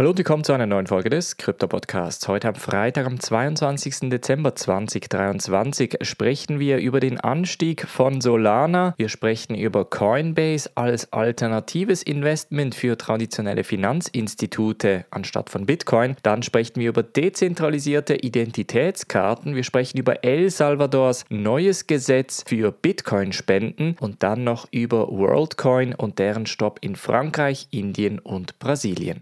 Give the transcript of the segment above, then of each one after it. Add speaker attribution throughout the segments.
Speaker 1: Hallo und willkommen zu einer neuen Folge des Krypto-Podcasts. Heute am Freitag, am 22. Dezember 2023, sprechen wir über den Anstieg von Solana. Wir sprechen über Coinbase als alternatives Investment für traditionelle Finanzinstitute anstatt von Bitcoin. Dann sprechen wir über dezentralisierte Identitätskarten. Wir sprechen über El Salvadors neues Gesetz für Bitcoin-Spenden und dann noch über WorldCoin und deren Stopp in Frankreich, Indien und Brasilien.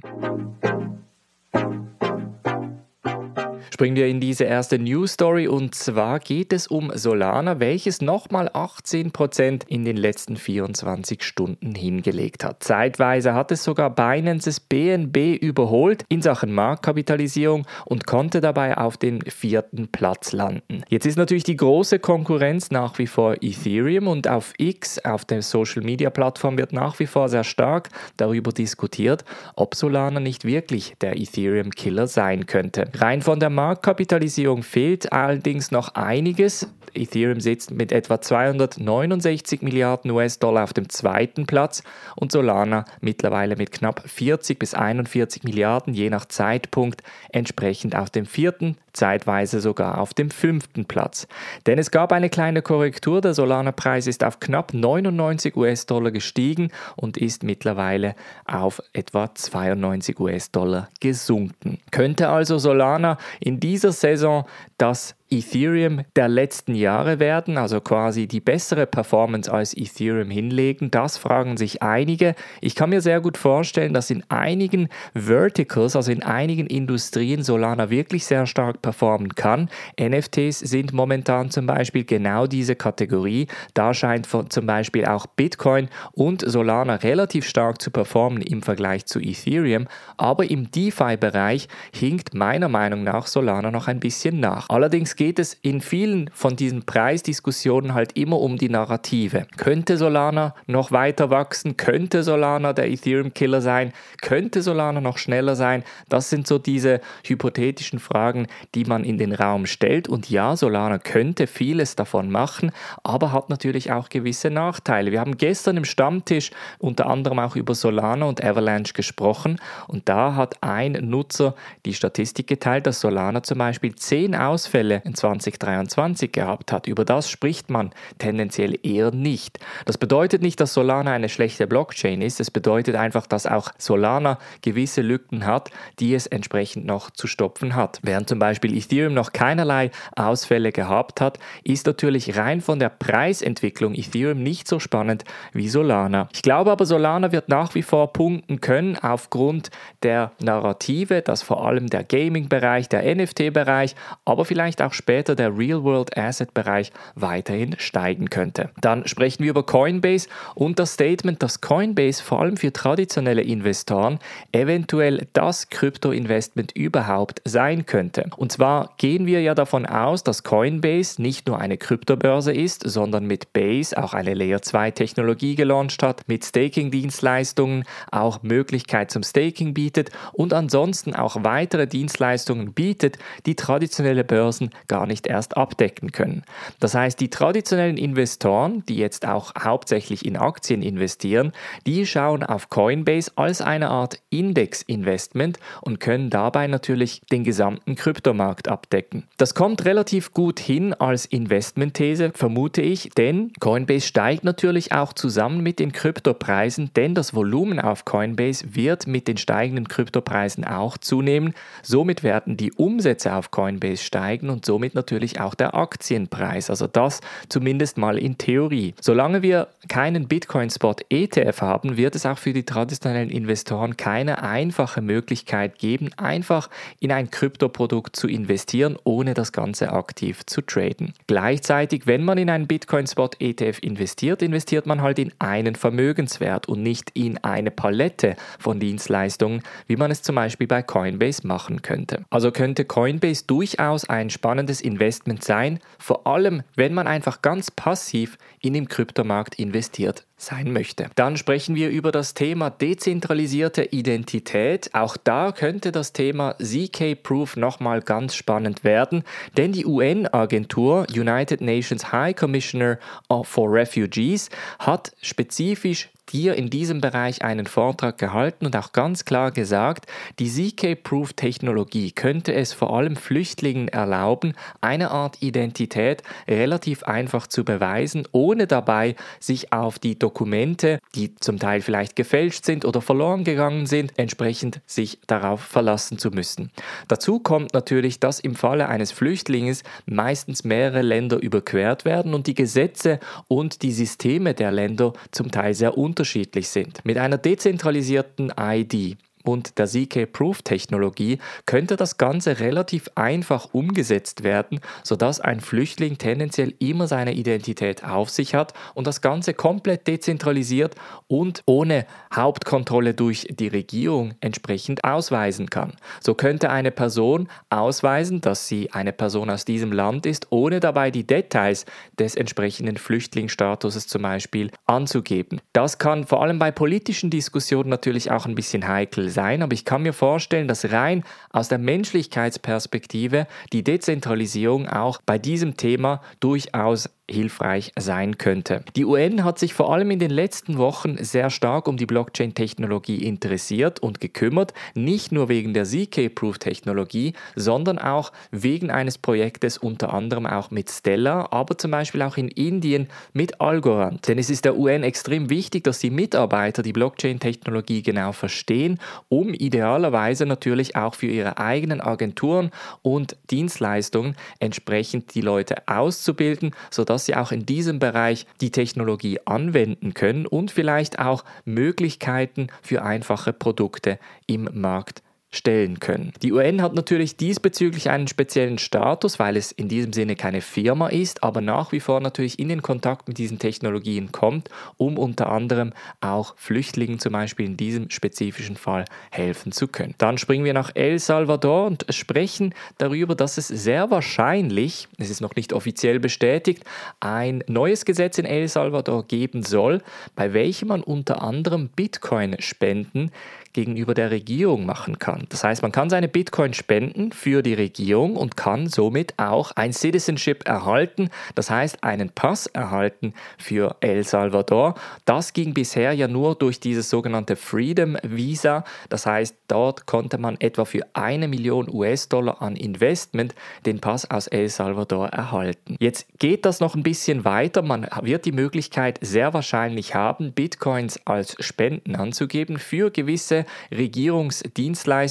Speaker 1: Springen wir in diese erste News Story und zwar geht es um Solana, welches nochmal 18% in den letzten 24 Stunden hingelegt hat. Zeitweise hat es sogar Binance's BNB überholt in Sachen Marktkapitalisierung und konnte dabei auf den vierten Platz landen. Jetzt ist natürlich die große Konkurrenz nach wie vor Ethereum und auf X, auf der Social Media Plattform, wird nach wie vor sehr stark darüber diskutiert, ob Solana nicht wirklich der Ethereum Killer sein könnte. Rein von der Markt Marktkapitalisierung fehlt allerdings noch einiges. Ethereum sitzt mit etwa 269 Milliarden US-Dollar auf dem zweiten Platz und Solana mittlerweile mit knapp 40 bis 41 Milliarden je nach Zeitpunkt entsprechend auf dem vierten, zeitweise sogar auf dem fünften Platz. Denn es gab eine kleine Korrektur, der Solana-Preis ist auf knapp 99 US-Dollar gestiegen und ist mittlerweile auf etwa 92 US-Dollar gesunken. Könnte also Solana in dieser Saison das Ethereum der letzten Jahre werden, also quasi die bessere Performance als Ethereum hinlegen? Das fragen sich einige. Ich kann mir sehr gut vorstellen, dass in einigen Verticals, also in einigen Industrien, Solana wirklich sehr stark performen kann. NFTs sind momentan zum Beispiel genau diese Kategorie. Da scheint zum Beispiel auch Bitcoin und Solana relativ stark zu performen im Vergleich zu Ethereum. Aber im DeFi-Bereich hinkt meiner Meinung nach Solana noch ein bisschen nach. Allerdings geht es in vielen von diesen Preisdiskussionen halt immer um die Narrative. Könnte Solana noch weiter wachsen? Könnte Solana der Ethereum-Killer sein? Könnte Solana noch schneller sein? Das sind so diese hypothetischen Fragen, die man in den Raum stellt. Und ja, Solana könnte vieles davon machen, aber hat natürlich auch gewisse Nachteile. Wir haben gestern im Stammtisch unter anderem auch über Solana und Avalanche gesprochen und da hat ein Nutzer die Statistik geteilt, dass Solana zum Beispiel zehn Ausfälle in 2023 gehabt hat. Über das spricht man tendenziell eher nicht. Das bedeutet nicht, dass Solana eine schlechte Blockchain ist. Es bedeutet einfach, dass auch Solana gewisse Lücken hat, die es entsprechend noch zu stopfen hat. Während zum Beispiel Ethereum noch keinerlei Ausfälle gehabt hat, ist natürlich rein von der Preisentwicklung Ethereum nicht so spannend wie Solana. Ich glaube aber, Solana wird nach wie vor punkten können aufgrund der Narrative, dass vor allem der Gaming-Bereich, der NFT-Bereich, aber vielleicht auch später der Real-World-Asset-Bereich weiterhin steigen könnte. Dann sprechen wir über Coinbase und das Statement, dass Coinbase vor allem für traditionelle Investoren eventuell das Krypto-Investment überhaupt sein könnte. Und zwar gehen wir ja davon aus, dass Coinbase nicht nur eine Kryptobörse ist, sondern mit Base auch eine Layer 2 Technologie gelauncht hat, mit Staking-Dienstleistungen auch Möglichkeit zum Staking bietet und ansonsten auch weitere Dienstleistungen bietet, die traditionelle Börsen gar nicht erst abdecken können. Das heißt, die traditionellen Investoren, die jetzt auch hauptsächlich in Aktien investieren, die schauen auf Coinbase als eine Art Index-Investment und können dabei natürlich den gesamten Kryptomarkt abdecken. Das kommt relativ gut hin als Investmentthese, vermute ich, denn Coinbase steigt natürlich auch zusammen mit den Kryptopreisen, denn das Volumen auf Coinbase wird mit den steigenden Kryptopreisen auch zunehmen. Somit werden die Umsätze auf Coinbase steigen und somit natürlich auch der Aktienpreis. Also das zumindest mal in Theorie. Solange wir keinen Bitcoin-Spot ETF haben, wird es auch für die traditionellen Investoren keine einfache Möglichkeit geben, einfach in ein Kryptoprodukt zu investieren, ohne das Ganze aktiv zu traden. Gleichzeitig, wenn man in einen Bitcoin-Spot ETF investiert, investiert man halt in einen Vermögenswert und nicht in eine Palette von Dienstleistungen, wie man es zum Beispiel bei Coinbase machen könnte. Also könnte Coinbase durchaus ein spannendes spannendes Investment sein, vor allem wenn man einfach ganz passiv in den Kryptomarkt investiert sein möchte. Dann sprechen wir über das Thema dezentralisierte Identität. Auch da könnte das Thema ZK-Proof nochmal ganz spannend werden, denn die UN-Agentur United Nations High Commissioner for Refugees hat spezifisch hier in diesem Bereich einen Vortrag gehalten und auch ganz klar gesagt, die ZK-Proof-Technologie könnte es vor allem Flüchtlingen erlauben, eine Art Identität relativ einfach zu beweisen, ohne dabei sich auf die Dokumente, die zum Teil vielleicht gefälscht sind oder verloren gegangen sind, entsprechend sich darauf verlassen zu müssen. Dazu kommt natürlich, dass im Falle eines Flüchtlings meistens mehrere Länder überquert werden und die Gesetze und die Systeme der Länder zum Teil sehr unterschiedlich sind. Mit einer dezentralisierten ID und der ZK-Proof-Technologie könnte das Ganze relativ einfach umgesetzt werden, sodass ein Flüchtling tendenziell immer seine Identität auf sich hat und das Ganze komplett dezentralisiert und ohne Hauptkontrolle durch die Regierung entsprechend ausweisen kann. So könnte eine Person ausweisen, dass sie eine Person aus diesem Land ist, ohne dabei die Details des entsprechenden Flüchtlingsstatuses zum Beispiel anzugeben. Das kann vor allem bei politischen Diskussionen natürlich auch ein bisschen heikel sein sein, aber ich kann mir vorstellen, dass rein aus der Menschlichkeitsperspektive die Dezentralisierung auch bei diesem Thema durchaus hilfreich sein könnte. Die UN hat sich vor allem in den letzten Wochen sehr stark um die Blockchain-Technologie interessiert und gekümmert, nicht nur wegen der ZK-Proof-Technologie, sondern auch wegen eines Projektes unter anderem auch mit Stella, aber zum Beispiel auch in Indien mit Algorand. Denn es ist der UN extrem wichtig, dass die Mitarbeiter die Blockchain-Technologie genau verstehen, um idealerweise natürlich auch für ihre eigenen Agenturen und Dienstleistungen entsprechend die Leute auszubilden, sodass dass sie auch in diesem Bereich die Technologie anwenden können und vielleicht auch Möglichkeiten für einfache Produkte im Markt stellen können. Die UN hat natürlich diesbezüglich einen speziellen Status, weil es in diesem Sinne keine Firma ist, aber nach wie vor natürlich in den Kontakt mit diesen Technologien kommt, um unter anderem auch Flüchtlingen zum Beispiel in diesem spezifischen Fall helfen zu können. Dann springen wir nach El Salvador und sprechen darüber, dass es sehr wahrscheinlich, es ist noch nicht offiziell bestätigt, ein neues Gesetz in El Salvador geben soll, bei welchem man unter anderem Bitcoin-Spenden gegenüber der Regierung machen kann. Das heißt, man kann seine Bitcoin spenden für die Regierung und kann somit auch ein Citizenship erhalten, das heißt einen Pass erhalten für El Salvador. Das ging bisher ja nur durch dieses sogenannte Freedom Visa. Das heißt, dort konnte man etwa für eine Million US-Dollar an Investment den Pass aus El Salvador erhalten. Jetzt geht das noch ein bisschen weiter. Man wird die Möglichkeit sehr wahrscheinlich haben, Bitcoins als Spenden anzugeben für gewisse Regierungsdienstleistungen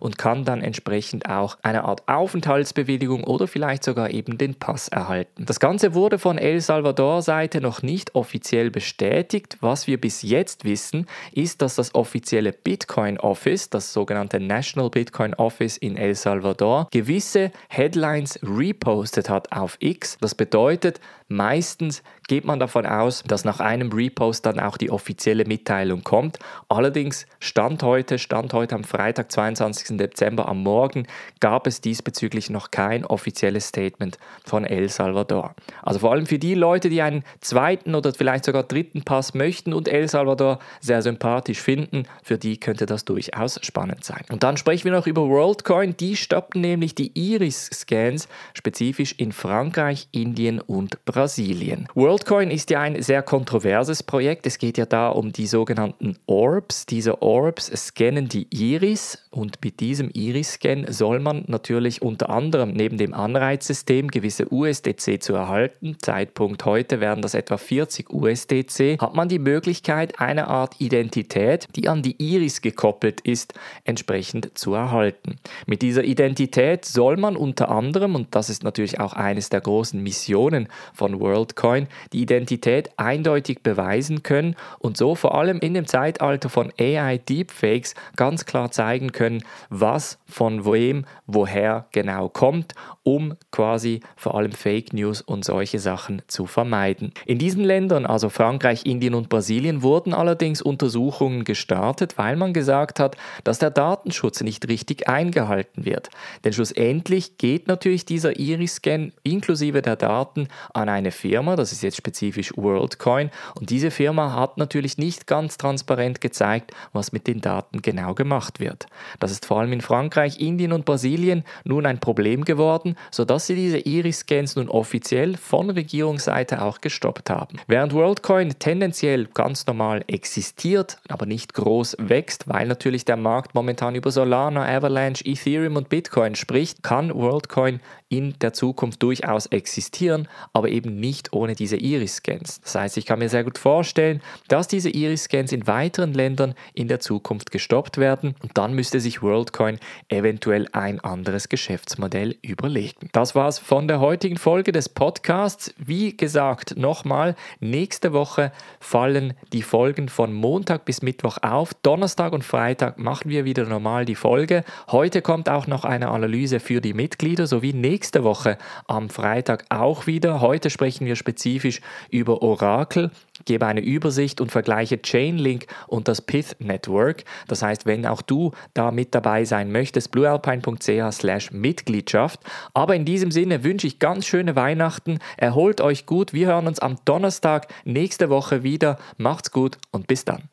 Speaker 1: und kann dann entsprechend auch eine Art Aufenthaltsbewilligung oder vielleicht sogar eben den Pass erhalten. Das Ganze wurde von El Salvador Seite noch nicht offiziell bestätigt. Was wir bis jetzt wissen, ist, dass das offizielle Bitcoin Office, das sogenannte National Bitcoin Office in El Salvador, gewisse Headlines repostet hat auf X. Das bedeutet, meistens geht man davon aus, dass nach einem Repost dann auch die offizielle Mitteilung kommt. Allerdings Stand heute, Stand heute am Freitag, 22. Dezember am Morgen, gab es diesbezüglich noch kein offizielles Statement von El Salvador. Also vor allem für die Leute, die einen zweiten oder vielleicht sogar dritten Pass möchten und El Salvador sehr sympathisch finden, für die könnte das durchaus spannend sein. Und dann sprechen wir noch über WorldCoin. Die stoppen nämlich die Iris-Scans spezifisch in Frankreich, Indien und Brasilien. World WorldCoin ist ja ein sehr kontroverses Projekt. Es geht ja da um die sogenannten Orbs. Diese Orbs scannen die Iris und mit diesem Iris-Scan soll man natürlich unter anderem neben dem Anreizsystem gewisse USDC zu erhalten. Zeitpunkt heute wären das etwa 40 USDC. Hat man die Möglichkeit, eine Art Identität, die an die Iris gekoppelt ist, entsprechend zu erhalten. Mit dieser Identität soll man unter anderem, und das ist natürlich auch eines der großen Missionen von WorldCoin, die Identität eindeutig beweisen können und so vor allem in dem Zeitalter von AI Deepfakes ganz klar zeigen können, was von wem woher genau kommt, um quasi vor allem Fake News und solche Sachen zu vermeiden. In diesen Ländern, also Frankreich, Indien und Brasilien, wurden allerdings Untersuchungen gestartet, weil man gesagt hat, dass der Datenschutz nicht richtig eingehalten wird. Denn schlussendlich geht natürlich dieser Iris-Scan inklusive der Daten an eine Firma, das ist jetzt spezifisch WorldCoin, und diese Firma hat natürlich nicht ganz transparent gezeigt, was mit den Daten genau gemacht wird. Das ist vor allem in Frankreich, Indien und Brasilien nun ein Problem geworden, sodass sie diese Iris-Scans nun offiziell von Regierungsseite auch gestoppt haben. Während WorldCoin tendenziell ganz normal existiert, aber nicht groß wächst, weil natürlich der Markt momentan über Solana, Avalanche, Ethereum und Bitcoin spricht, kann WorldCoin in der Zukunft durchaus existieren, aber eben nicht ohne diese Iris-Scans. Das heißt, ich kann mir sehr gut vorstellen, dass diese Iris-Scans in weiteren Ländern in der Zukunft gestoppt werden und dann müsste sich WorldCoin eventuell ein anderes Geschäftsmodell überlegen. Das war's von der heutigen Folge des Podcasts. Wie gesagt, nochmal, nächste Woche fallen die Folgen von Montag bis Mittwoch auf. Donnerstag und Freitag machen wir wieder normal die Folge. Heute kommt auch noch eine Analyse für die Mitglieder sowie nächste Woche am Freitag auch wieder. Heute sprechen wir spezifisch über Oracle, gebe eine Übersicht und vergleiche Chainlink und das Pith Network. Das heißt, wenn auch du da mit dabei sein möchtest, bluealpine.ch Mitgliedschaft. Aber in diesem Sinne wünsche ich ganz schöne Weihnachten. Erholt euch gut. Wir hören uns am Donnerstag nächste Woche wieder. Macht's gut und bis dann.